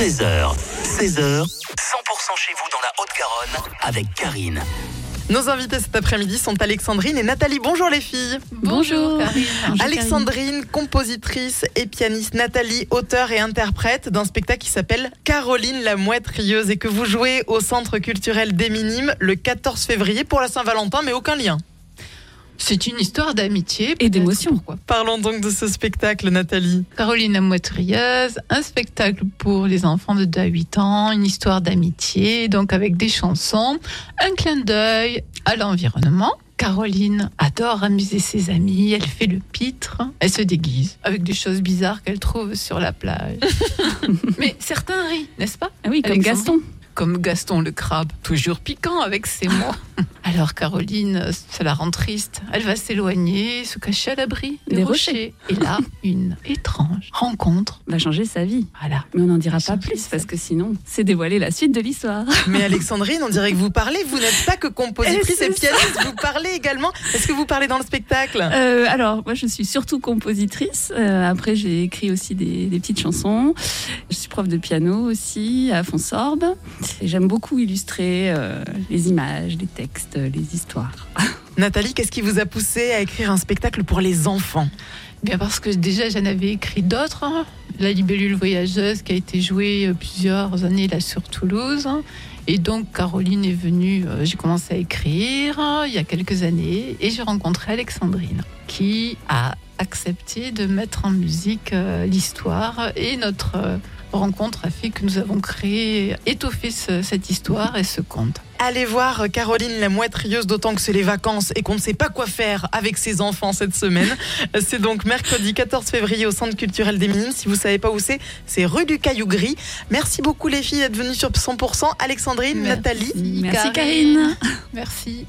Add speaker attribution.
Speaker 1: 13h, 16h, 100% chez vous dans la Haute-Garonne avec Karine.
Speaker 2: Nos invités cet après-midi sont Alexandrine et Nathalie. Bonjour les filles.
Speaker 3: Bonjour. Karine.
Speaker 2: Alexandrine, compositrice et pianiste. Nathalie, auteure et interprète d'un spectacle qui s'appelle Caroline la mouette rieuse et que vous jouez au Centre culturel des Minimes le 14 février pour la Saint-Valentin, mais aucun lien.
Speaker 3: C'est une histoire d'amitié
Speaker 4: Et d'émotion.
Speaker 2: Parlons donc de ce spectacle, Nathalie.
Speaker 3: Mouette rieuse, un spectacle pour les enfants de 2 à 8 ans, une histoire d'amitié, donc avec des chansons, un clin d'œil à l'environnement. Caroline adore amuser ses amis, elle fait le pitre, elle se déguise avec des choses bizarres qu'elle trouve sur la plage. Mais certains rient, n'est-ce pas?
Speaker 4: Ah oui, comme
Speaker 3: Alexandre.
Speaker 4: Gaston.
Speaker 3: Comme Gaston le crabe, toujours piquant avec ses mots. Alors Caroline, ça la rend triste. Elle va s'éloigner, se cacher à l'abri des,
Speaker 4: Des
Speaker 3: rochers. Et là, une étrange rencontre.
Speaker 4: Va changer sa vie.
Speaker 3: Voilà.
Speaker 4: Mais on n'en dira pas
Speaker 3: change
Speaker 4: plus parce que sinon, c'est dévoiler la suite de l'histoire.
Speaker 2: Mais Alexandrine, on dirait que vous parlez. Vous n'êtes pas que compositrice
Speaker 4: Et
Speaker 2: pianiste, vous parlez également. Est-ce que vous parlez dans le spectacle?
Speaker 4: Euh, alors, moi, je suis surtout compositrice. Euh, après, j'ai écrit aussi des, des petites chansons. Je suis prof de piano aussi à Fonsorbe. Et j'aime beaucoup illustrer euh, les images, les textes, les histoires.
Speaker 2: Nathalie, qu'est-ce qui vous a poussé à écrire un spectacle pour les enfants?
Speaker 3: Bien parce que déjà j'en avais écrit d'autres. hein. La libellule voyageuse qui a été jouée euh, plusieurs années là sur Toulouse. Et donc Caroline est venue, euh, j'ai commencé à écrire euh, il y a quelques années et j'ai rencontré Alexandrine qui a accepté de mettre en musique euh, l'histoire et notre euh, rencontre a fait que nous avons créé, étoffé ce- cette histoire et ce conte.
Speaker 2: Allez voir Caroline la mouette rieuse, d'autant que c'est les vacances et qu'on ne sait pas quoi faire avec ses enfants cette semaine. C'est donc mercredi 14 février au Centre culturel des Minimes. Si vous savez pas où c'est, c'est rue du Caillou Gris. Merci beaucoup les filles d'être venues sur 100%. Alexandrine,
Speaker 3: Merci.
Speaker 2: Nathalie.
Speaker 4: Merci, Karine.
Speaker 3: Merci.